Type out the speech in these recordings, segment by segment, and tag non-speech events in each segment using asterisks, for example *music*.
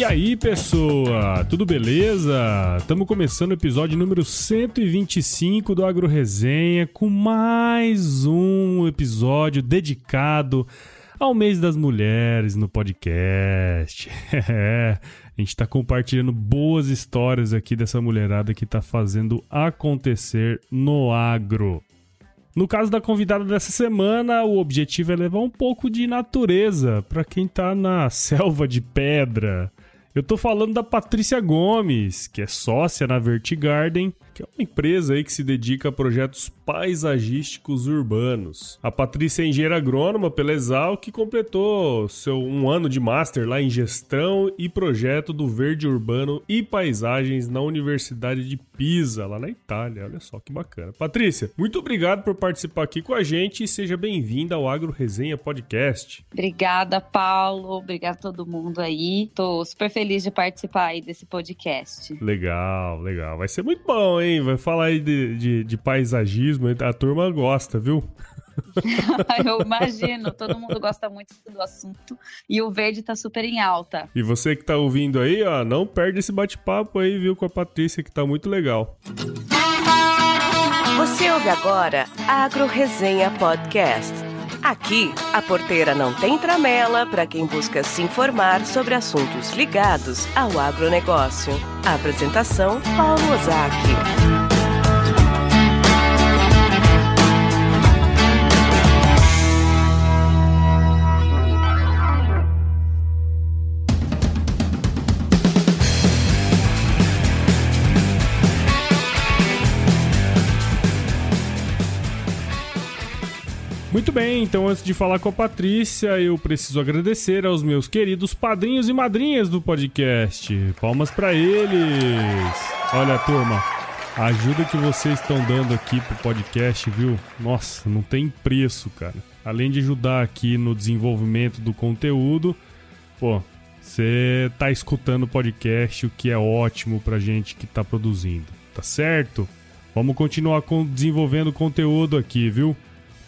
E aí, pessoa? Tudo beleza? Estamos começando o episódio número 125 do Agro Resenha com mais um episódio dedicado ao mês das mulheres no podcast. *laughs* É, a gente está compartilhando boas histórias aqui dessa mulherada que está fazendo acontecer no agro. No caso da convidada dessa semana, o objetivo é levar um pouco de natureza para quem está na *laughs* selva de pedra, eu tô falando da Patrícia Gomes, que é sócia na Vertigarden, que é uma empresa aí que se dedica a projetos paisagísticos urbanos. A Patrícia é engenheira agrônoma pela Exal, que completou seu um ano de master lá em gestão e projeto do verde urbano e paisagens na Universidade de Pisa, lá na Itália. Olha só que bacana. Patrícia, muito obrigado por participar aqui com a gente e seja bem-vinda ao Agro Resenha Podcast. Obrigada, Paulo. Obrigada a todo mundo aí. Tô super feliz de participar aí desse podcast. Legal, legal. Vai ser muito bom, hein? Vai falar aí de, de, de paisagismo, a turma gosta, viu? *laughs* Eu imagino, todo mundo gosta muito do assunto e o verde tá super em alta. E você que tá ouvindo aí, ó, não perde esse bate-papo aí, viu, com a Patrícia, que tá muito legal. Você ouve agora Agro Resenha Podcast. Aqui, a porteira não tem tramela para quem busca se informar sobre assuntos ligados ao agronegócio. A apresentação, Paulo Ozaki. Muito bem, então antes de falar com a Patrícia, eu preciso agradecer aos meus queridos padrinhos e madrinhas do podcast. Palmas para eles. Olha, turma, a ajuda que vocês estão dando aqui pro podcast, viu? Nossa, não tem preço, cara. Além de ajudar aqui no desenvolvimento do conteúdo, pô, você tá escutando o podcast, o que é ótimo pra gente que tá produzindo, tá certo? Vamos continuar com, desenvolvendo conteúdo aqui, viu?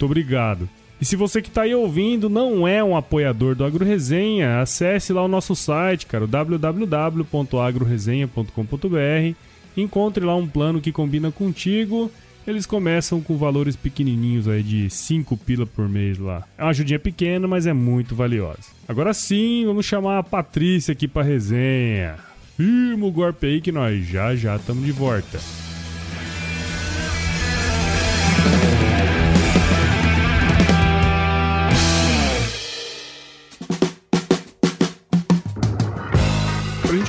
Muito obrigado. E se você que está aí ouvindo não é um apoiador do AgroResenha, acesse lá o nosso site, cara, www.agroresenha.com.br. Encontre lá um plano que combina contigo. Eles começam com valores pequenininhos aí de 5 pila por mês lá. É uma ajudinha pequena, mas é muito valiosa. Agora sim, vamos chamar a Patrícia aqui para resenha. Firma o golpe aí que nós já já estamos de volta.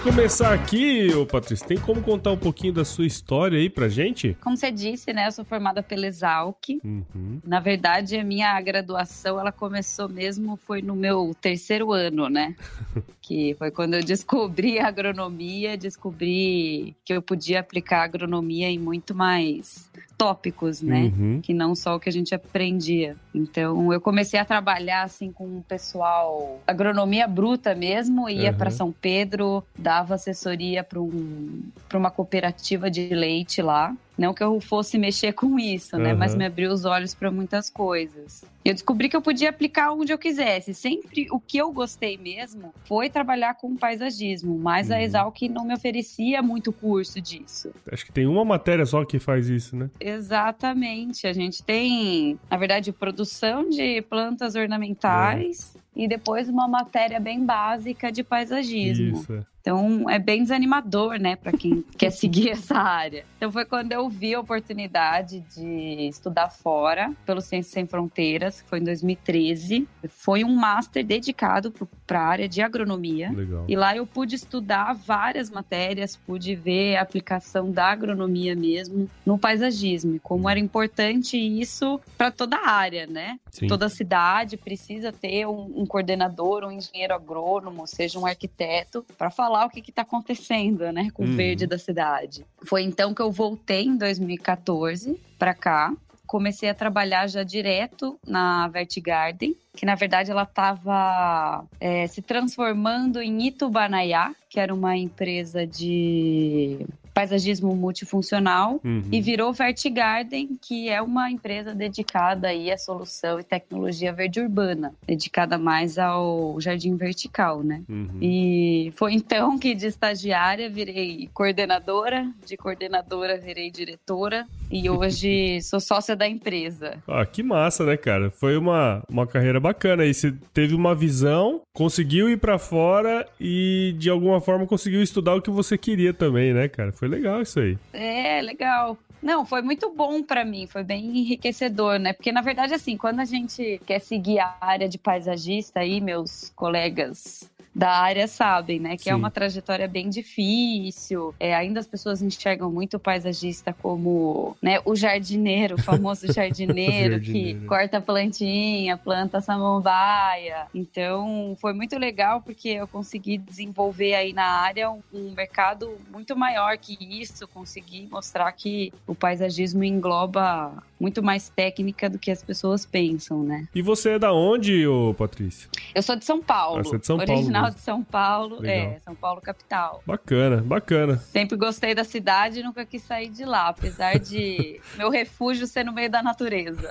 Começar aqui, ô Patrícia, tem como contar um pouquinho da sua história aí pra gente? Como você disse, né, eu sou formada pela Exalc. Uhum. Na verdade, a minha graduação, ela começou mesmo, foi no meu terceiro ano, né? *laughs* que foi quando eu descobri a agronomia, descobri que eu podia aplicar agronomia em muito mais tópicos, né? Uhum. Que não só o que a gente aprendia. Então, eu comecei a trabalhar assim com o pessoal agronomia bruta mesmo, ia uhum. para São Pedro, dava assessoria para um, uma cooperativa de leite lá. Não que eu fosse mexer com isso, né? Uhum. Mas me abriu os olhos para muitas coisas. Eu descobri que eu podia aplicar onde eu quisesse. Sempre o que eu gostei mesmo foi trabalhar com paisagismo, mas uhum. a Exalc não me oferecia muito curso disso. Acho que tem uma matéria só que faz isso, né? Exatamente. A gente tem, na verdade, produção de plantas ornamentais. É e depois uma matéria bem básica de paisagismo. Isso. É. Então é bem desanimador, né, para quem *laughs* quer seguir essa área. Então foi quando eu vi a oportunidade de estudar fora pelo Ciências Sem Fronteiras, que foi em 2013. Foi um master dedicado para a área de agronomia. Legal. E lá eu pude estudar várias matérias, pude ver a aplicação da agronomia mesmo no paisagismo, como era importante isso para toda a área, né? Sim. Toda cidade precisa ter um, um coordenador, um engenheiro agrônomo, seja um arquiteto, para falar o que está acontecendo, né, com uhum. o verde da cidade. Foi então que eu voltei em 2014 para cá comecei a trabalhar já direto na Vertigarden, que na verdade ela estava é, se transformando em Itubanaiá, que era uma empresa de paisagismo multifuncional uhum. e virou Vertigarden, que é uma empresa dedicada aí à solução e tecnologia verde urbana, dedicada mais ao jardim vertical, né? Uhum. E foi então que de estagiária virei coordenadora, de coordenadora virei diretora e hoje sou sócia da empresa. Ah, que massa, né, cara? Foi uma, uma carreira bacana aí. Você teve uma visão, conseguiu ir para fora e de alguma forma conseguiu estudar o que você queria também, né, cara? Foi legal isso aí. É, legal. Não, foi muito bom para mim, foi bem enriquecedor, né? Porque na verdade assim, quando a gente quer seguir a área de paisagista aí, meus colegas da área sabem, né? Que Sim. é uma trajetória bem difícil. É, ainda as pessoas enxergam muito o paisagista como né, o jardineiro, o famoso *laughs* jardineiro, que corta plantinha, planta samambaia. Então, foi muito legal porque eu consegui desenvolver aí na área um, um mercado muito maior que isso, consegui mostrar que o paisagismo engloba muito mais técnica do que as pessoas pensam, né? E você é da onde, ô Patrícia? Eu sou de São Paulo. Ah, você é de São original Paulo. de São Paulo, Legal. é, São Paulo capital. Bacana, bacana. Sempre gostei da cidade e nunca quis sair de lá, apesar de *laughs* meu refúgio ser no meio da natureza.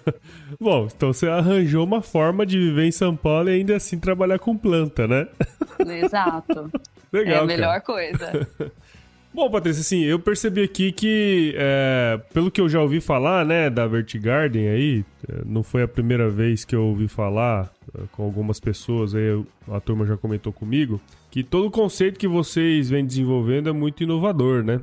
*laughs* Bom, então você arranjou uma forma de viver em São Paulo e ainda assim trabalhar com planta, né? Exato. *laughs* Legal. É a melhor cara. coisa. Bom, Patrícia, assim, eu percebi aqui que, é, pelo que eu já ouvi falar, né, da Vertigarden aí, é, não foi a primeira vez que eu ouvi falar é, com algumas pessoas, aí a turma já comentou comigo, que todo o conceito que vocês vêm desenvolvendo é muito inovador, né?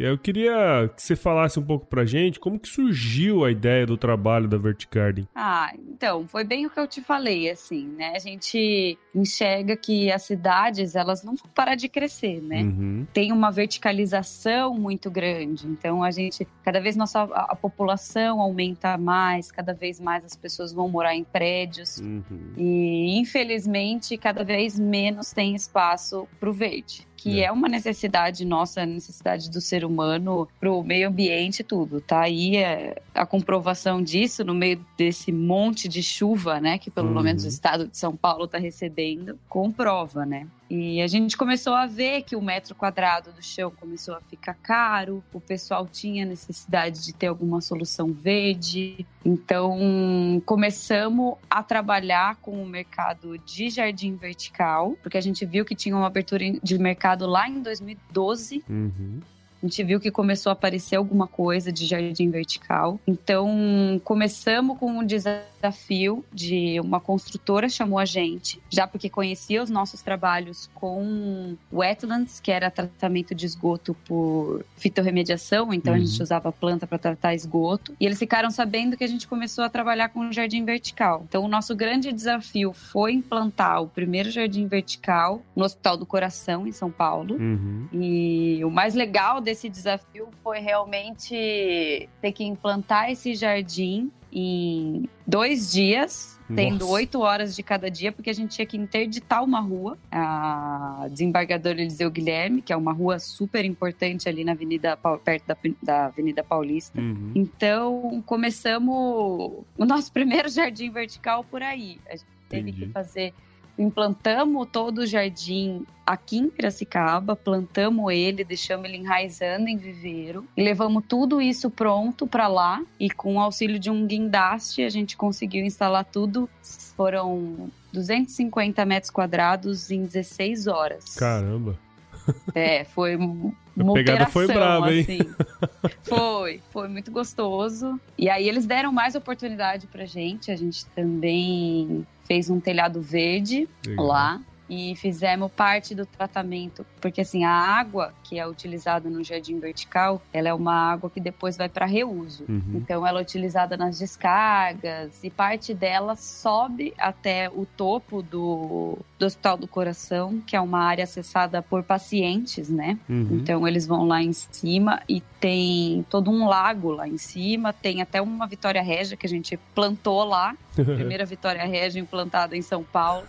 Eu queria que você falasse um pouco pra gente como que surgiu a ideia do trabalho da Vertigarden. Ah, então, foi bem o que eu te falei, assim, né? A gente enxerga que as cidades, elas não vão parar de crescer, né? Uhum. Tem uma verticalização muito grande. Então, a gente, cada vez nossa a, a, população aumenta mais, cada vez mais as pessoas vão morar em prédios. Uhum. E, infelizmente, cada vez menos tem espaço pro verde que é. é. uma necessidade nossa, necessidade do ser humano para o meio ambiente tudo. Tá aí é, a comprovação disso no meio desse monte de chuva, né, que pelo uhum. menos o estado de São Paulo está recebendo, comprova, né? E a gente começou a ver que o metro quadrado do chão começou a ficar caro, o pessoal tinha necessidade de ter alguma solução verde. Então, começamos a trabalhar com o mercado de jardim vertical, porque a gente viu que tinha uma abertura de mercado lá em 2012. Uhum a gente viu que começou a aparecer alguma coisa de jardim vertical. Então, começamos com um desafio de uma construtora chamou a gente, já porque conhecia os nossos trabalhos com wetlands, que era tratamento de esgoto por fitorremediação, então uhum. a gente uhum. usava planta para tratar esgoto. E eles ficaram sabendo que a gente começou a trabalhar com jardim vertical. Então, o nosso grande desafio foi implantar o primeiro jardim vertical no Hospital do Coração, em São Paulo. Uhum. E o mais legal desse desafio foi realmente ter que implantar esse jardim em dois dias, Nossa. tendo oito horas de cada dia, porque a gente tinha que interditar uma rua, a desembargador Eliseu Guilherme, que é uma rua super importante ali na Avenida, perto da, da Avenida Paulista. Uhum. Então, começamos o nosso primeiro jardim vertical por aí. A gente teve Entendi. que fazer implantamos todo o jardim aqui em Piracicaba, plantamos ele, deixamos ele enraizando em viveiro e levamos tudo isso pronto para lá e com o auxílio de um guindaste a gente conseguiu instalar tudo. Foram 250 metros quadrados em 16 horas. Caramba! É, foi *laughs* uma a pegada foi brava, hein? Assim. Foi, foi muito gostoso. E aí eles deram mais oportunidade pra gente. A gente também fez um telhado verde Legal. lá e fizemos parte do tratamento, porque assim, a água que é utilizada no jardim vertical, ela é uma água que depois vai para reuso. Uhum. Então ela é utilizada nas descargas e parte dela sobe até o topo do, do Hospital do Coração, que é uma área acessada por pacientes, né? Uhum. Então eles vão lá em cima e tem todo um lago lá em cima, tem até uma Vitória Régia que a gente plantou lá *laughs* Primeira Vitória Regia implantada em São Paulo.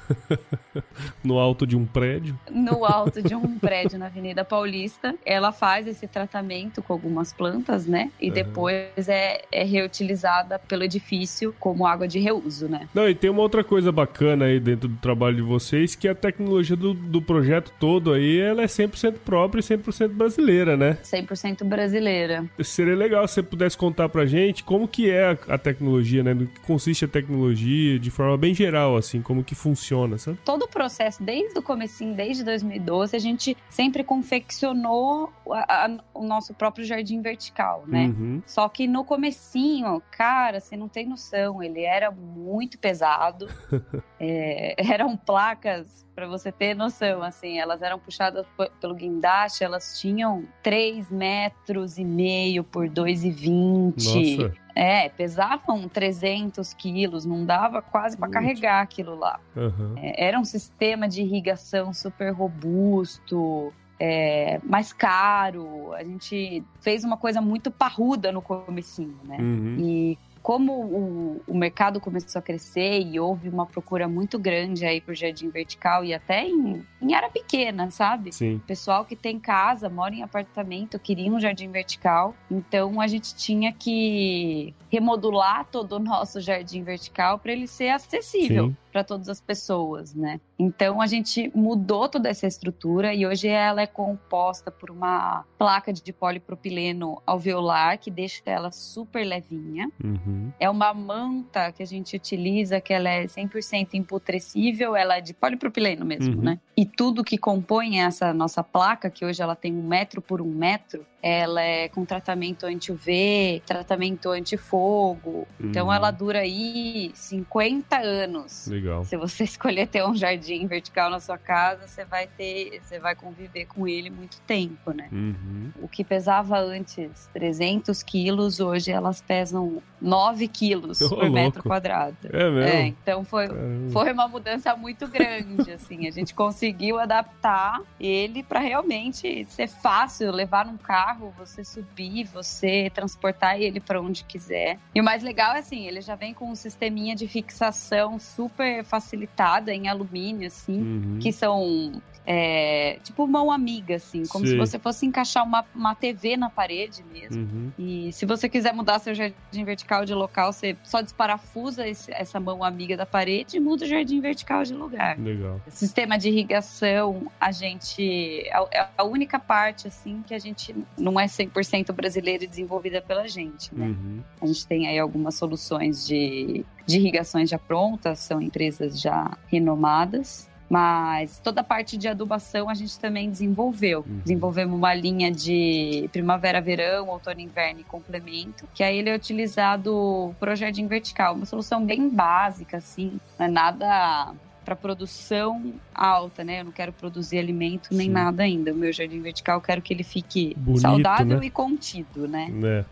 *laughs* no alto de um prédio? No alto de um *laughs* prédio na Avenida Paulista. Ela faz esse tratamento com algumas plantas, né? E uhum. depois é, é reutilizada pelo edifício como água de reuso, né? Não, e tem uma outra coisa bacana aí dentro do trabalho de vocês, que a tecnologia do, do projeto todo aí, ela é 100% própria e 100% brasileira, né? 100% brasileira. Seria legal se você pudesse contar pra gente como que é a, a tecnologia, né? No que consiste a tecnologia, de forma bem geral, assim, como que funciona, sabe? Todo o processo, desde o comecinho, desde 2012, a gente sempre confeccionou a, a, o nosso próprio jardim vertical, né? Uhum. Só que no comecinho, cara, você não tem noção, ele era muito pesado. *laughs* é, eram placas para você ter noção, assim, elas eram puxadas pelo guindaste, elas tinham 3 metros e meio por 2,20. É, pesavam 300 quilos, não dava quase para carregar aquilo lá. Uhum. É, era um sistema de irrigação super robusto, é, mais caro. A gente fez uma coisa muito parruda no comecinho, né? Uhum. E como o, o, mercado começou a crescer e houve uma procura muito grande aí por jardim vertical e até em, em área pequena, sabe? Sim. Pessoal que tem casa, mora em apartamento, queria um jardim vertical. Então a gente tinha que remodular todo o nosso jardim vertical para ele ser acessível para todas as pessoas, né? Então a gente mudou toda essa estrutura e hoje ela é composta por uma placa de polipropileno alveolar que deixa ela super levinha. Uhum. É uma manta que a gente utiliza que ela é 100% imputrescível, ela é de polipropileno mesmo, uhum. né? E tudo que compõe essa nossa placa, que hoje ela tem um metro por um metro, ela é com tratamento anti-UV, tratamento anti-fogo. Uhum. Então ela dura aí 50 anos. Legal. Se você *laughs* escolher ter um jardim vertical na sua casa, você vai ter, você vai conviver com ele muito tempo, né? Uhum. O que pesava antes 300 quilos, hoje elas pesam 9 quilos por louco. metro quadrado. É mesmo? É, então foi, foi uma mudança muito grande, assim. A gente conseguiu adaptar ele para realmente ser fácil levar num carro carro, você subir, você transportar ele para onde quiser. E o mais legal é assim, ele já vem com um sisteminha de fixação super facilitada em alumínio, assim, uhum. que são é, tipo mão amiga, assim, como Sim. se você fosse encaixar uma, uma TV na parede mesmo. Uhum. E se você quiser mudar seu jardim vertical de local, você só desparafusa esse, essa mão amiga da parede e muda o jardim vertical de lugar. Legal. Sistema de irrigação, a gente. É, é a única parte, assim, que a gente não é 100% brasileira e desenvolvida pela gente, né? Uhum. A gente tem aí algumas soluções de, de irrigações já prontas, são empresas já renomadas. Mas toda a parte de adubação a gente também desenvolveu. Uhum. Desenvolvemos uma linha de primavera, verão, outono, inverno e complemento, que aí ele é utilizado pro jardim vertical, uma solução bem básica, assim, não é nada para produção alta, né? Eu não quero produzir alimento nem Sim. nada ainda. O meu jardim vertical eu quero que ele fique Bonito, saudável né? e contido, né? É.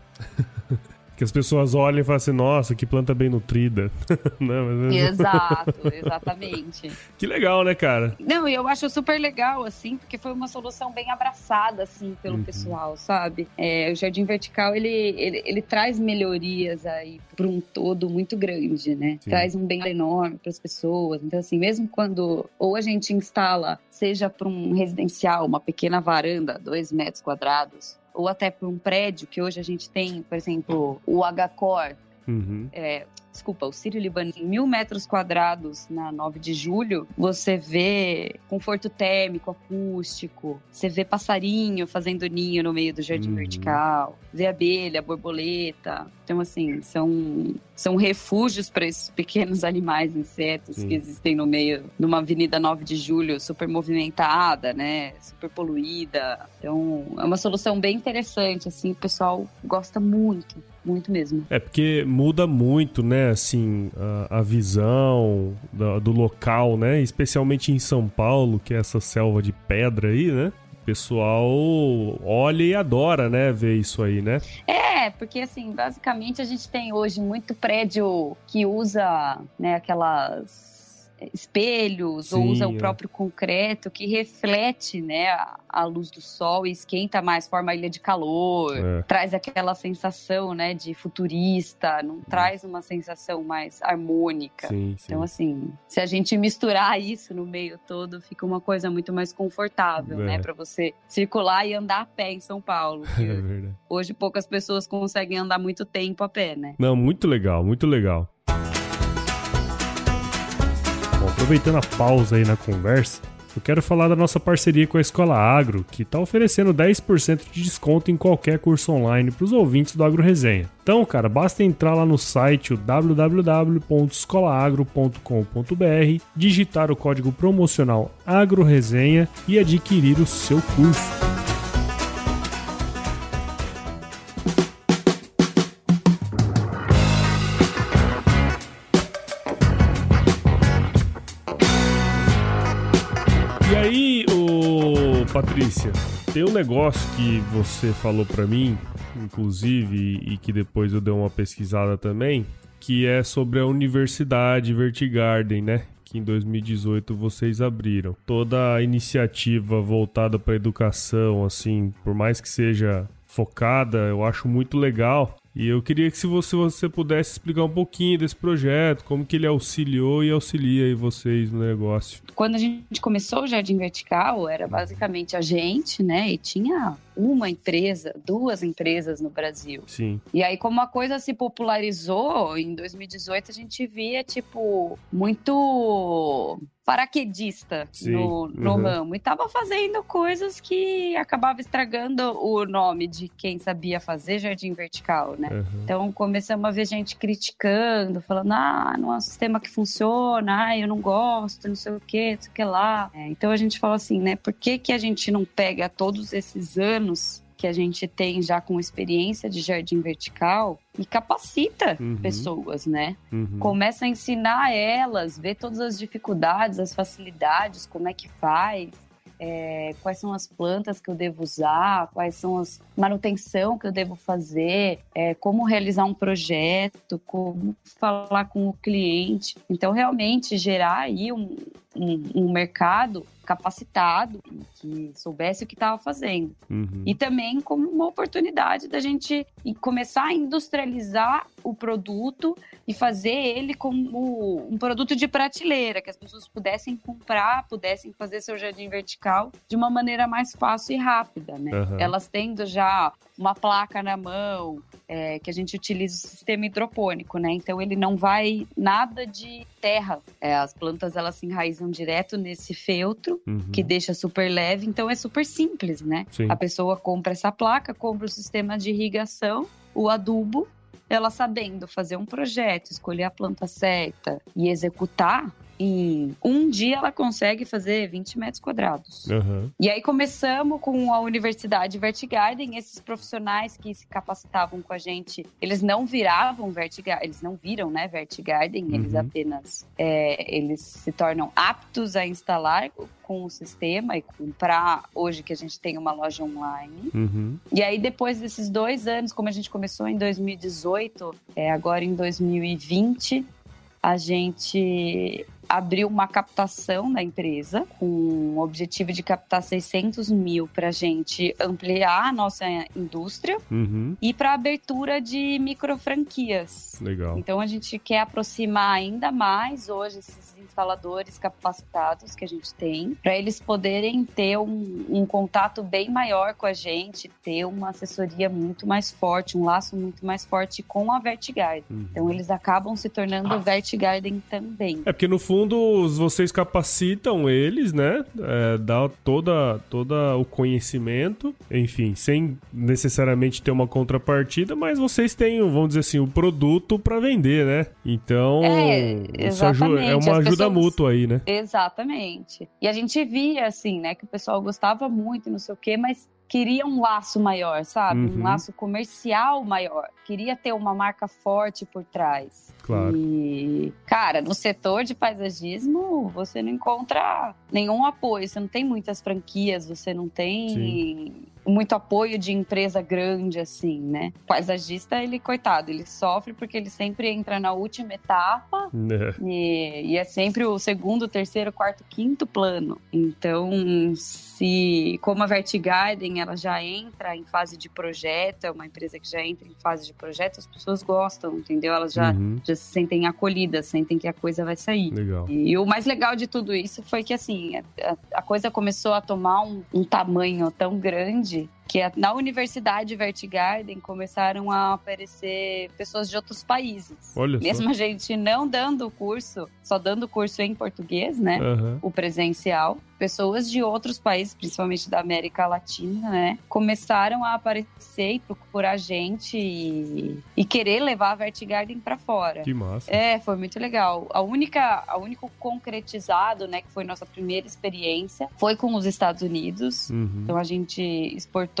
*laughs* Que as pessoas olhem e falem assim, nossa, que planta bem nutrida. *laughs* Não, mas... Exato, exatamente. que legal, né, cara? Não, e eu acho super legal, assim, porque foi uma solução bem abraçada, assim, pelo uhum. pessoal, sabe? É, o Jardim Vertical, ele, ele, ele traz melhorias aí para um todo muito grande, né? Sim. Traz um bem enorme para as pessoas. Então, assim, mesmo quando ou a gente instala, seja para um residencial, uma pequena varanda, dois metros quadrados, ou até para um prédio, que hoje a gente tem, por exemplo, o H-Core, uhum. é, desculpa, o Sírio Libanês, em mil metros quadrados na 9 de julho, você vê conforto térmico, acústico, você vê passarinho fazendo ninho no meio do jardim uhum. vertical, vê abelha, borboleta. Então, assim, são, são refúgios para esses pequenos *laughs* animais, insetos Sim. que existem no meio de uma avenida 9 de julho super movimentada, né? Super poluída. Então, é uma solução bem interessante, assim, o pessoal gosta muito muito mesmo. É porque muda muito, né, assim, a, a visão do, do, local, né, especialmente em São Paulo, que é essa selva de pedra aí, né? O pessoal olha e adora, né, ver isso aí, né? É, porque assim, basicamente a gente tem hoje muito prédio que usa, né, aquelas espelhos Sim, ou usa é. o próprio concreto que reflete né, a, a, luz do sol e esquenta mais, forma a ilha de calor, é. traz aquela sensação né, de futurista, não hum. traz uma sensação mais harmônica. Sim, então, assim, se a gente misturar isso no meio todo, fica uma coisa muito mais confortável, né, é. né? Para você circular e andar a pé em São Paulo. *laughs* É hoje poucas pessoas conseguem andar muito tempo a pé, né? Não, muito legal, muito legal. Aproveitando a pausa aí na conversa, eu quero falar da nossa parceria com a Escola Agro, que está oferecendo 10% de desconto em qualquer curso online para os ouvintes do Agro Resenha. Então, cara, basta entrar lá no site www.escolaagro.com.br, digitar o código promocional Agro Resenha e adquirir o seu curso. Patrícia, tem um negócio que você falou para mim, inclusive, e que depois eu dei uma pesquisada também, que é sobre a Universidade Vertigarden, né? Que em 2018 vocês abriram. Toda a iniciativa voltada para educação, assim, por mais que seja focada, eu acho muito legal. E eu queria que se você, você pudesse explicar um pouquinho desse projeto, como que ele auxiliou e auxilia aí vocês no negócio. Quando a gente começou o Jardim Vertical, era basicamente a gente, né? E tinha uma empresa, duas empresas no Brasil. Sim. E aí, como a coisa se popularizou, em 2018 a gente via, tipo, muito paraquedista Sim, no, no uhum. ramo e tava fazendo coisas que acabava estragando o nome de quem sabia fazer jardim vertical, né? Uhum. Então começamos a ver gente criticando, falando, ah, não é um sistema que funciona, ah, eu não gosto, não sei o que, não sei o que lá. É, então a gente fala assim, né? Por que, que a gente não pega todos esses anos que a gente tem já com experiência de jardim vertical e capacita uhum. pessoas, né? Uhum. Começa a ensinar elas, ver todas as dificuldades, as facilidades, como é que faz, é, quais são as plantas que eu devo usar, quais são as manutenção que eu devo fazer, é, como realizar um projeto, como falar com o cliente. Então, realmente gerar aí um, um, um mercado capacitado, que soubesse o que estava fazendo. Uhum. E também como uma oportunidade da gente começar a industrializar o produto e fazer ele como um produto de prateleira, que as pessoas pudessem comprar, pudessem fazer seu jardim vertical de uma maneira mais fácil e rápida, né? Uhum. Elas tendo já uma placa na mão, é, que a gente utiliza o sistema hidropônico, né? Então ele não vai nada de terra. É, as plantas elas se enraizam direto nesse feltro uhum. que deixa super leve, então é super simples, né? Sim. A pessoa compra essa placa, compra o sistema de irrigação, o adubo, ela sabendo fazer um projeto, escolher a planta certa e executar, em um dia ela consegue fazer 20 metros quadrados. Uhum. E aí começamos com a Universidade Vertigarden, esses profissionais que se capacitavam com a gente, eles não viravam Vertigarden, eles não viram, né, Vertigarden, uhum. eles apenas, é, eles se tornam aptos a instalar com o sistema e comprar hoje que a gente tem uma loja online. Uhum. E aí depois desses dois anos, como a gente começou em 2018, é, agora em 2020, a gente abriu uma captação da empresa com o objetivo de captar 600 mil para a gente ampliar a nossa indústria uhum. e para abertura de micro franquias. Legal. Então a gente quer aproximar ainda mais hoje esses instaladores capacitados que a gente tem, para eles poderem ter um, um, contato bem maior com a gente, ter uma assessoria muito mais forte, um laço muito mais forte com a Vertigarden. Uhum. Então eles acabam se tornando Vertigarden também. É porque no fundo vocês capacitam eles, né? É, dá toda, toda o conhecimento, enfim, sem necessariamente ter uma contrapartida, mas vocês têm, vamos dizer assim, o produto para vender, né? Então, é, isso é uma ajuda mútuo aí, né? Exatamente. E a gente via, assim, né, que o pessoal gostava muito, não sei o quê, mas queria um laço maior, sabe? Uhum. Um laço comercial maior. Queria ter uma marca forte por trás. Claro. E, cara, no setor de paisagismo, você não encontra nenhum apoio. Você não tem muitas franquias, você não tem. Sim muito apoio de empresa grande, assim, né? O paisagista, ele, coitado, ele sofre porque ele sempre entra na última etapa é. E, e é sempre o segundo, terceiro, quarto, quinto plano. Então, se como a Vertigarden ela já entra em fase de projeto, é uma empresa que já entra em fase de projeto, as pessoas gostam, entendeu? Elas já, uhum. já se sentem acolhidas, sentem que a coisa vai sair. Legal. E, e o mais legal de tudo isso foi que assim, a, a coisa começou a tomar um, um tamanho tão grande que é, na Universidade Vertigarden começaram a aparecer pessoas de outros países. Olha Mesmo só. a gente não dando o curso, só dando o curso em português, né? Uhum. O presencial pessoas de outros países, principalmente da América Latina, né, começaram a aparecer e procurar gente e, e querer levar a Vertigarden para fora. Que massa. É, foi muito legal. A única, a único concretizado, né, que foi nossa primeira experiência, foi com os Estados Unidos. Uhum. Então a gente exportou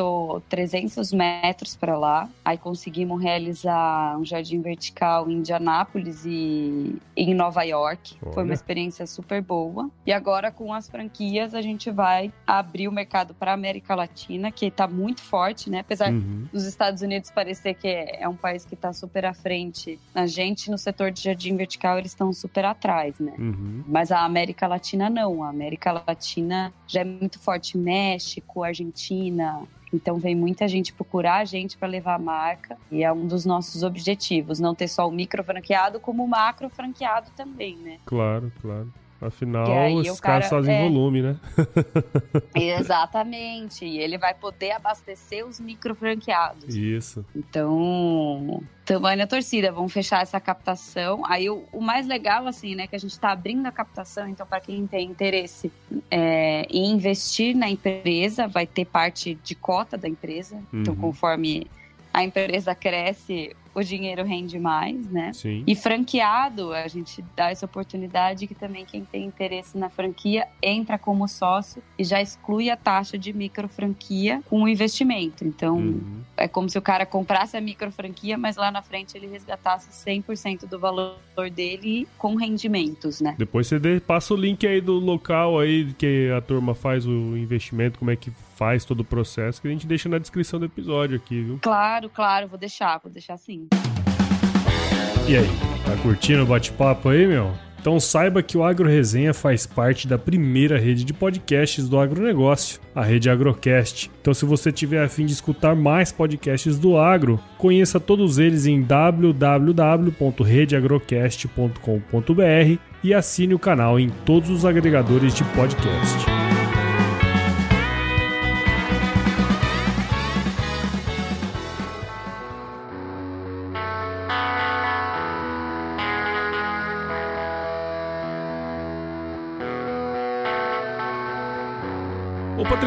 300 metros para lá. Aí conseguimos realizar um jardim vertical em Indianápolis e em Nova York. Olha. Foi uma experiência super boa. E agora com as franquias a gente vai abrir o mercado para a América Latina, que está muito forte, né? Apesar uhum. dos Estados Unidos parecer que é, é um país que está super à frente, a gente no setor de jardim vertical eles estão super atrás, né? Uhum. Mas a América Latina não. A América Latina já é muito forte. México, Argentina, então vem muita gente procurar a gente para levar a marca e é um dos nossos objetivos, não ter só o micro franqueado, como o macro franqueado também, né? Claro, claro. Afinal, os caras fazem é... volume, né? *laughs* Exatamente. E ele vai poder abastecer os micro franqueados. Isso. Então, tamanho da torcida. Vamos fechar essa captação. Aí, o, o, mais legal, assim, né, que a gente está abrindo a captação. Então, para quem tem interesse é, em investir na empresa, vai ter parte de cota da empresa. Então, uhum. Então, conforme a empresa cresce, o dinheiro rende mais, né? Sim. E franqueado, a gente dá essa oportunidade que também quem tem interesse na franquia entra como sócio e já exclui a taxa de micro franquia com o investimento. Então, uhum. é como se o cara comprasse a micro franquia, mas lá na frente ele resgatasse 100% do valor dele com rendimentos, né? Depois você passa o link aí do local aí que a turma faz o investimento, como é que faz todo o processo, que a gente deixa na descrição do episódio aqui, viu? Claro, claro, vou deixar, vou deixar sim. E aí, tá curtindo o bate-papo aí, meu? Então saiba que o Agro Resenha faz parte da primeira rede de podcasts do agronegócio, a rede Agrocast. Então se você tiver a fim de escutar mais podcasts do agro, conheça todos eles em www.redeagrocast.com.br e assine o canal em todos os agregadores de podcast.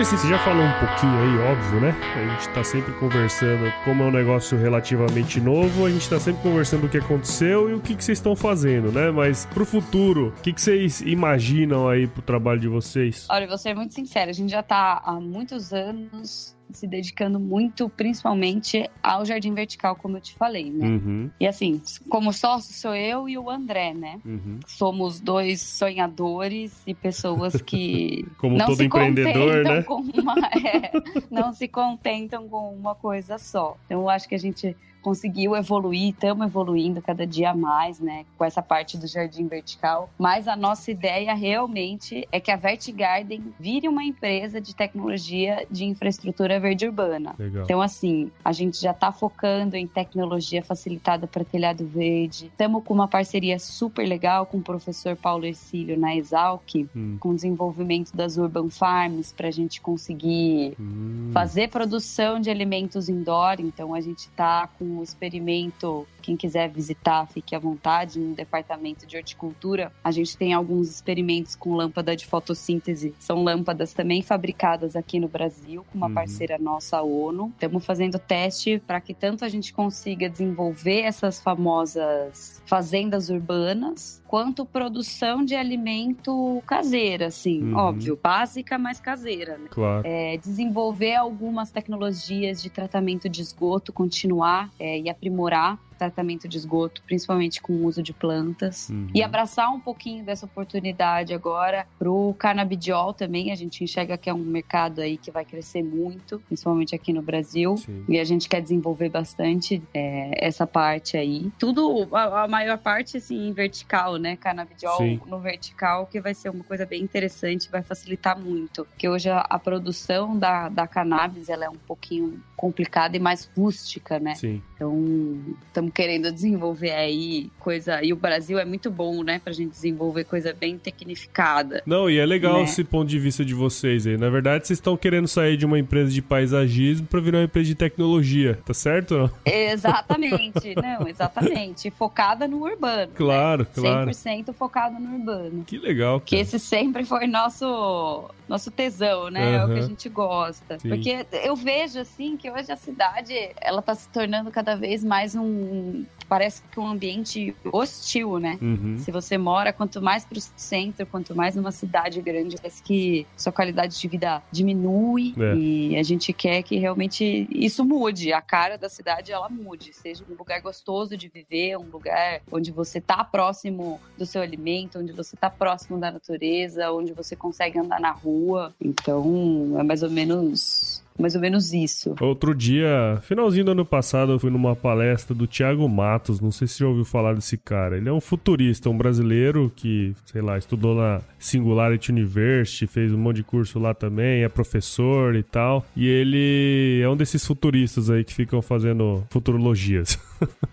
Patrícia, você já falou um pouquinho aí, óbvio, né? A gente tá sempre conversando, como é um negócio relativamente novo, a gente tá sempre conversando o que aconteceu e o que, que vocês estão fazendo, né? Mas pro futuro, o que, que vocês imaginam aí pro trabalho de vocês? Olha, vou ser muito sincera, a gente já tá há muitos anos se dedicando muito, principalmente ao jardim vertical, como eu te falei, né? Uhum. E assim, como sócio sou eu e o André, né? Uhum. Somos dois sonhadores e pessoas que *laughs* como não todo se empreendedor, né? Com uma, *laughs* é, não se contentam com uma coisa só. Então, eu acho que a gente conseguiu evoluir, estamos evoluindo cada dia mais, né, com essa parte do jardim vertical. Mas a nossa ideia realmente é que a Vertigarden vire uma empresa de tecnologia de infraestrutura verde urbana. Legal. Então, assim, a gente já está focando em tecnologia facilitada para telhado verde. Estamos com uma parceria super legal com o professor Paulo Ercílio na Exalc, hum. com o desenvolvimento das Urban Farms, para a gente conseguir hum. fazer produção de alimentos indoor. Então, a gente está com um experimento. Quem quiser visitar, fique à vontade. No departamento de horticultura, a gente tem alguns experimentos com lâmpada de fotossíntese. São lâmpadas também fabricadas aqui no Brasil, com uma uhum. parceira nossa, a ONU. Estamos fazendo teste para que tanto a gente consiga desenvolver essas famosas fazendas urbanas, quanto produção de alimento caseira, assim, uhum. óbvio, básica, mas caseira. Né? Claro. É, desenvolver algumas tecnologias de tratamento de esgoto, continuar é, e aprimorar tratamento de esgoto, principalmente com o uso de plantas. Uhum. E abraçar um pouquinho dessa oportunidade agora pro canabidiol também. A gente enxerga que é um mercado aí que vai crescer muito, principalmente aqui no Brasil. Sim. E a gente quer desenvolver bastante é, essa parte aí. Tudo, a, a, maior parte, assim, vertical, né? Canabidiol Sim. no vertical, que vai ser uma coisa bem interessante, vai facilitar muito. Porque hoje a, a produção da, da cannabis, ela é um pouquinho complicada e mais rústica, né? Sim. Então, estamos querendo desenvolver aí coisa. E o Brasil é muito bom, né, pra gente desenvolver coisa bem tecnificada. Não, e é legal né? esse ponto de vista de vocês aí. Na verdade, vocês estão querendo sair de uma empresa de paisagismo para virar uma empresa de tecnologia, tá certo? Exatamente, *laughs* não, exatamente. Focada no urbano. Claro, né? claro. 100% focada no urbano. Que legal. Cara. Que esse sempre foi nosso nosso tesão, né? Uhum. É o que a gente gosta. Sim. Porque eu vejo assim que hoje a cidade ela tá se tornando cada vez mais um parece que um ambiente hostil, né? Uhum. Se você mora, quanto mais pro centro, quanto mais numa cidade grande, parece que sua qualidade de vida diminui é. e a gente quer que realmente isso mude, a cara da cidade ela mude, seja um lugar gostoso de viver, um lugar onde você tá próximo do seu alimento, onde você tá próximo da natureza, onde você consegue andar na rua. Então, é mais ou menos mais ou menos isso. Outro dia, finalzinho do ano passado, eu fui numa palestra do Thiago Matos. Não sei se você já ouviu falar desse cara. Ele é um futurista, um brasileiro que, sei lá, estudou na Singularity University, fez um monte de curso lá também, é professor e tal. E ele é um desses futuristas aí que ficam fazendo futurologias.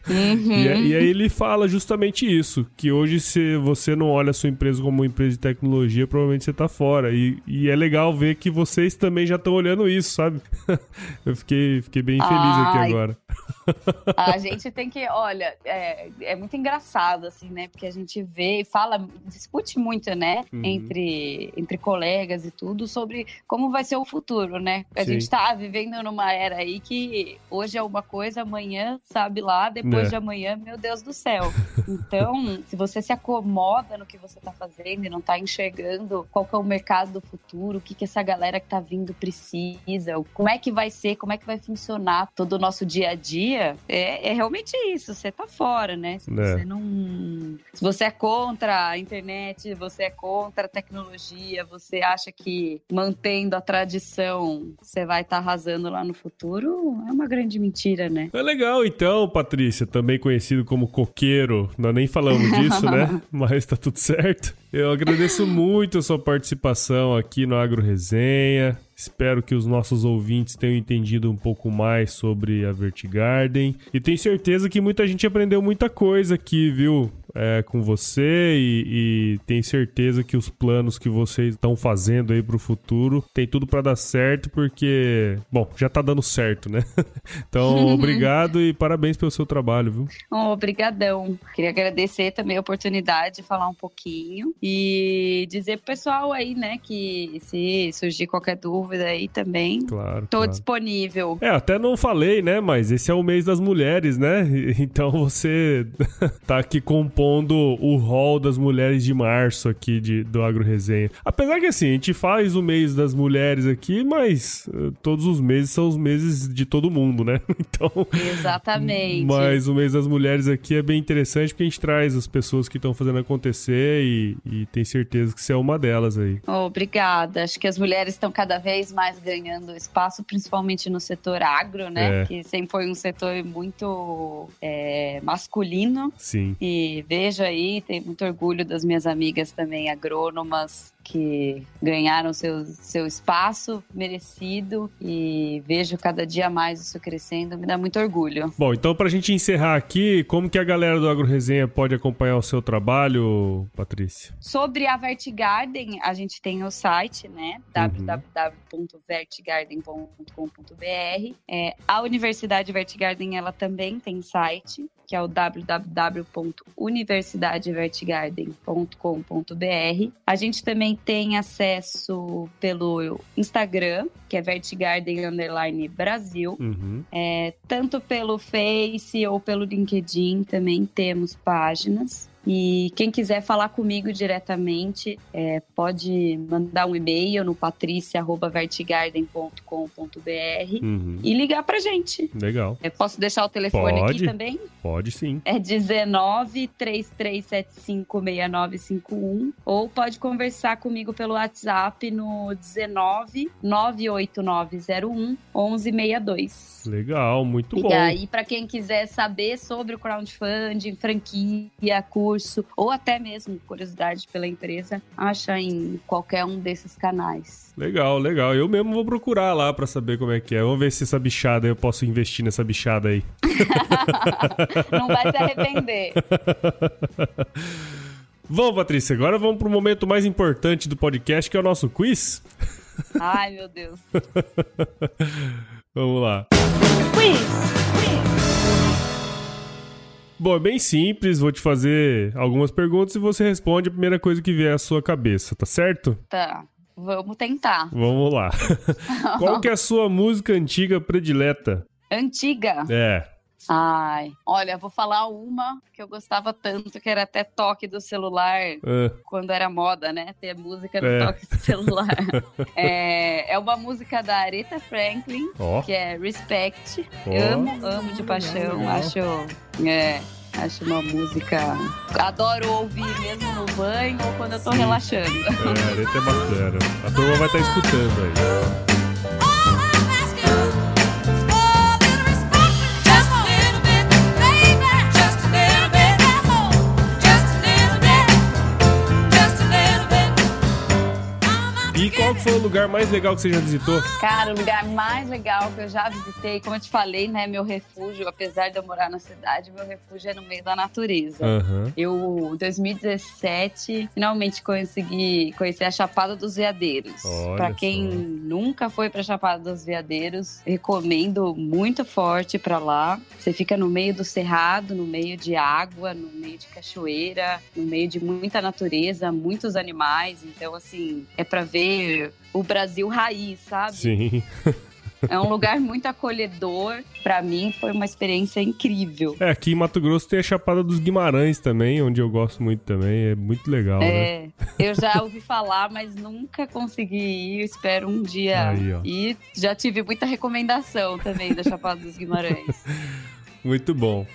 Uhum. *laughs* e, e, aí ele fala justamente isso: que hoje, se você não olha a sua empresa como uma empresa de tecnologia, provavelmente você tá fora. E, e é legal ver que vocês também já estão olhando isso, sabe? Sabe? *laughs* Eu fiquei, fiquei bem feliz Ai, aqui agora. A gente tem que, olha, é, é, muito engraçado, assim, né? Porque a gente vê e fala, discute muito, né? Uhum. Entre, entre colegas e tudo, sobre como vai ser o futuro, né? A Sim. gente tá vivendo numa era aí que hoje é uma coisa, amanhã, sabe lá, depois é. de amanhã, meu Deus do céu. Então, *laughs* se você se acomoda no que você tá fazendo e não tá enxergando qual que é o mercado do futuro, o que que essa galera que tá vindo precisa, como é que vai ser, como é que vai funcionar todo o nosso dia a dia, é, é realmente isso. Você tá fora, né? Se é. você não. Se você é contra a internet, você é contra a tecnologia, você acha que mantendo a tradição você vai estar tá arrasando lá no futuro, é uma grande mentira, né? É legal, então, Patrícia, também conhecido como coqueiro. Nós nem falamos disso, né? *laughs* Mas tá tudo certo. Eu agradeço muito a sua participação aqui no Agro Resenha. Espero que os nossos ouvintes tenham entendido um pouco mais sobre a Vertigarden. E tenho certeza que muita gente aprendeu muita coisa aqui, viu? É, com você e, e tenho certeza que os planos que vocês estão fazendo aí pro futuro tem tudo para dar certo, porque, bom, já tá dando certo, né? *laughs* então, *laughs* obrigado e parabéns pelo seu trabalho, viu? Obrigadão. Queria agradecer também a oportunidade de falar um pouquinho e dizer pro pessoal aí, né, que se surgir qualquer dúvida aí também, claro, tô claro. disponível. É, até não falei, né, mas esse é o mês das mulheres, né? *laughs* Então você tá aqui compondo compondo o rol das mulheres de março aqui de, do Agro Resenha. Apesar que assim, a gente faz o mês das mulheres aqui, mas uh, todos os meses são os meses de todo mundo, né? *laughs* Então. Exatamente. Mas o mês das mulheres aqui é bem interessante porque a gente traz as pessoas que estão fazendo acontecer e, e tem certeza que você é uma delas aí. obrigada. Acho que as mulheres estão cada vez mais ganhando espaço, principalmente no setor agro, né? É. Que sempre foi um setor muito é, masculino. Sim. E vejo aí, tenho muito orgulho das minhas amigas também agrônomas que ganharam seu, seu espaço merecido e vejo cada dia mais isso crescendo, me dá muito orgulho. Bom, então pra gente encerrar aqui, como que a galera do Agro Resenha pode acompanhar o seu trabalho, Patrícia? Sobre a Vertigarden, a gente tem o site, né, uhum. www.vertigarden.com.br. É, a Universidade Vertigarden, ela também tem site, que é o www.universidadevertigarden.com.br. A gente também tem acesso pelo Instagram, que é Vertigarden Underline Brasil. Uhum. É, tanto pelo Face ou pelo LinkedIn também temos páginas. E quem quiser falar comigo diretamente, é, pode mandar um e-mail no patricia.vertigarden.com.br uhum. e ligar pra gente. Legal. É, posso deixar o telefone pode, aqui também? Pode sim. É 19 3375 6951 ou pode conversar comigo pelo WhatsApp no 19 98901 1162. Legal, muito e bom. E aí, para quem quiser saber sobre o crowdfunding, franquia, curso ou até mesmo curiosidade pela empresa, acha em qualquer um desses canais. Legal, legal. Eu mesmo vou procurar lá para saber como é que é. Vamos ver se essa bichada eu posso investir nessa bichada aí. *laughs* Não vai se arrepender. *laughs* Bom, Patrícia, agora vamos para o momento mais importante do podcast, que é o nosso quiz. Ai, meu Deus. *laughs* vamos lá. Quiz! Bom, é bem simples, vou te fazer algumas perguntas e você responde a primeira coisa que vier à sua cabeça, tá certo? Tá. Vamos tentar. Vamos lá. *laughs* Qual que é a sua música antiga predileta? Antiga? É. Ai, olha, vou falar uma que eu gostava tanto, que era até toque do celular, é. quando era moda, né? Ter música no é. toque do celular. *laughs* é, é uma música da Aretha Franklin, oh. que é Respect. Oh. Amo, amo de paixão. Acho. É, Acho uma música. Adoro ouvir mesmo no banho ou quando eu tô Sim. relaxando. É, a letra é bacana. A turma vai estar tá escutando aí. Qual foi o lugar mais legal que você já visitou? Cara, o lugar mais legal que eu já visitei, como eu te falei, né, meu refúgio, apesar de eu morar na cidade, meu refúgio é no meio da natureza. Uhum. Eu, em 2017, finalmente consegui conhecer a Chapada dos Veadeiros. Para quem nunca foi para Chapada dos Veadeiros, recomendo muito forte para lá. Você fica no meio do cerrado, no meio de água, no meio de cachoeira, no meio de muita natureza, muitos animais. Então, assim, é para ver o Brasil raiz, sabe? Sim. É um lugar muito acolhedor. Para mim, foi uma experiência incrível. É, aqui em Mato Grosso tem a Chapada dos Guimarães também, onde eu gosto muito também. É muito legal, é, né? Eu já ouvi falar, mas nunca consegui ir. espero um dia Aí, ir. Já tive muita recomendação também da Chapada dos Guimarães. *laughs* muito bom.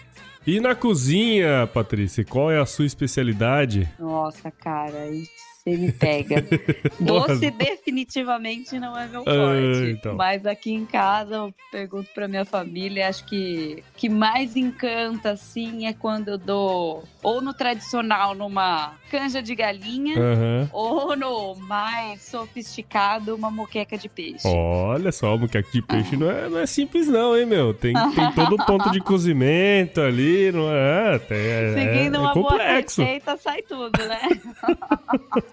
E na cozinha, Patrícia, qual é a sua especialidade? Nossa, cara, isso você me pega. *laughs* Doce definitivamente não é meu ah, forte. então. Mas aqui em casa eu pergunto pra minha família, acho que que mais encanta assim é quando eu dou ou no tradicional numa canja de galinha uhum. ou no mais sofisticado uma moqueca de peixe. Olha só, moqueca de peixe não, é, não é simples não, hein, meu? Tem, tem todo o ponto de *laughs* cozimento ali, não é? Tem, é Seguindo é, uma boa receita sai tudo, né? *laughs*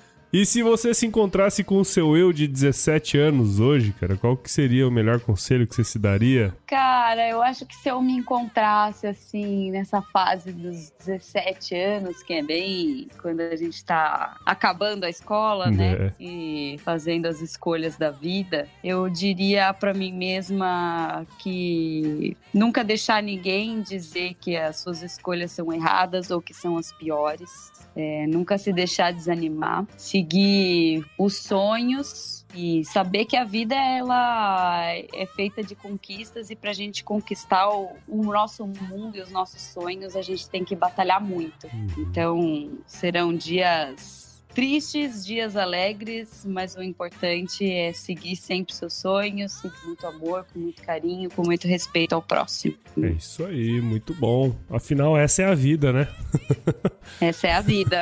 E se você se encontrasse com o seu eu de 17 anos hoje, cara, qual que seria o melhor conselho que você se daria? Cara, eu acho que se eu me encontrasse assim nessa fase dos 17 anos, que é bem quando a gente tá acabando a escola, né, é. e fazendo as escolhas da vida, eu diria para mim mesma que nunca deixar ninguém dizer que as suas escolhas são erradas ou que são as piores. É, nunca se deixar desanimar. Se seguir os sonhos e saber que a vida ela é feita de conquistas e para a gente conquistar o, o, nosso mundo e os nossos sonhos a gente tem que batalhar muito. Uhum. Então serão dias tristes, dias alegres, mas o importante é seguir sempre seus sonhos, com muito amor, com muito carinho, com muito respeito ao próximo. É isso aí, muito bom. Afinal, essa é a vida, né? *laughs* essa é a vida.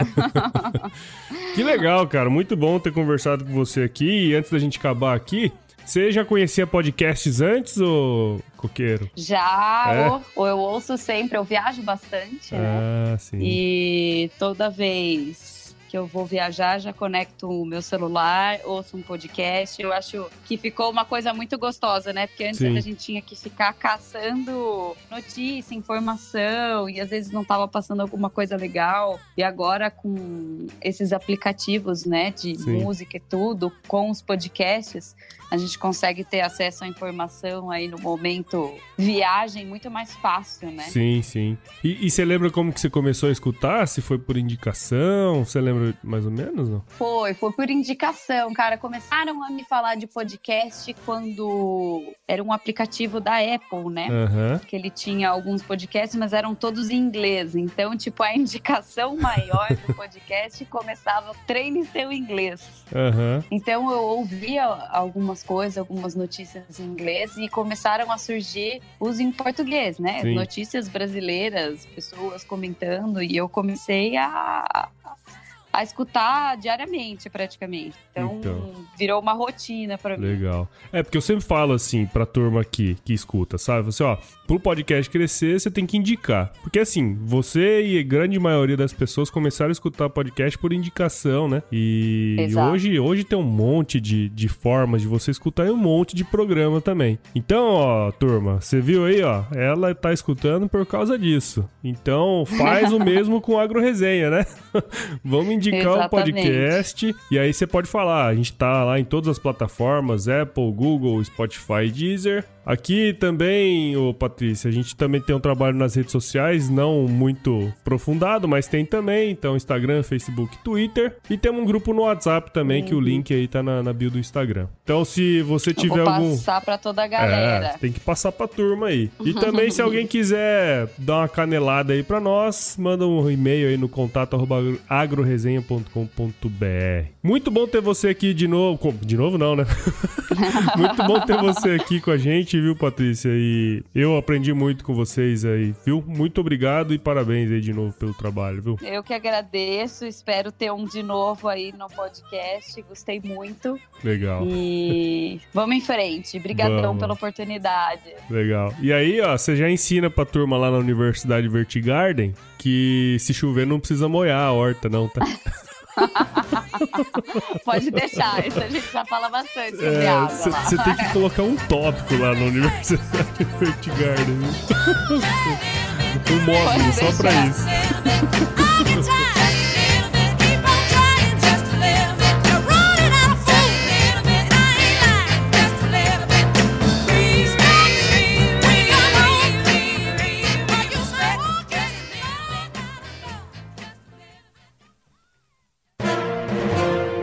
*laughs* que legal, cara. Muito bom ter conversado com você aqui. E antes da gente acabar aqui, você já conhecia podcasts antes, ou coqueiro? Já, é? ou, ou, eu ouço sempre, eu viajo bastante, né? ah, né? Sim. E toda vez que eu vou viajar, já conecto o meu celular, ouço um podcast. Eu acho que ficou uma coisa muito gostosa, né? Porque antes Sim. a gente tinha que ficar caçando notícia, informação, e às vezes não estava passando alguma coisa legal. E agora com esses aplicativos, né, de Sim. música e tudo, com os podcasts, a gente consegue ter acesso à informação aí no momento viagem muito mais fácil, né? Sim, sim. E, e você lembra como que você começou a escutar? Se foi por indicação? Você lembra mais ou menos? Não? Foi, foi por indicação, cara. Começaram a me falar de podcast quando era um aplicativo da Apple, né? Uhum. Que ele tinha alguns podcasts, mas eram todos em inglês. Então, tipo, a *laughs* indicação maior do podcast começava treine seu inglês. Uhum. Então eu ouvia algumas algumas coisas, algumas notícias em inglês e começaram a surgir os em português, né? Sim. Notícias brasileiras, pessoas comentando e eu comecei a, a escutar diariamente, praticamente. Então, então. virou uma rotina para mim. Legal. É, porque eu sempre falo assim pra turma aqui que escuta, sabe? Você, ó, pro podcast crescer, você tem que indicar. Porque assim, você e a grande maioria das pessoas começaram a escutar podcast por indicação, né? E, hoje, hoje tem um monte de, de formas de você escutar e um monte de programa também. Então, ó, turma, você viu aí, ó, ela tá escutando por causa disso. Então, faz o *laughs* mesmo com Agro Resenha, né? *laughs* Vamos indicar Exatamente. o podcast. E aí você pode falar. A gente tá lá em todas as plataformas: Apple, Google, Spotify, Deezer. Aqui também, ô Patrícia, a gente também tem um trabalho nas redes sociais, não muito aprofundado, mas tem também. Então, Instagram, Facebook, Twitter. E temos um grupo no WhatsApp também, uhum. que o link aí tá na, na, bio do Instagram. Então, se você tiver algum. passar pra toda a galera. É, tem que passar pra turma aí. E também, se alguém quiser dar uma canelada aí pra nós, manda um e-mail aí no contato agroresenha.com.br. Muito bom ter você aqui de novo. De novo, não, né? *laughs* Muito bom ter você aqui com a gente viu, Patrícia? E eu aprendi muito com vocês aí, viu? Muito obrigado e parabéns aí de novo pelo trabalho, viu? Eu que agradeço, espero ter um de novo aí no podcast, gostei muito. Legal. E vamos em frente, obrigadão pela oportunidade. Legal. E aí, ó, você já ensina pra turma lá na Universidade Vertigarden que se chover não precisa molhar a horta, não, tá? *laughs* *laughs* Pode deixar, isso a gente já fala bastante sobre é, Você tem que colocar um tópico lá na Universidade *laughs* Fate Garden. *laughs* um módulo só pra isso.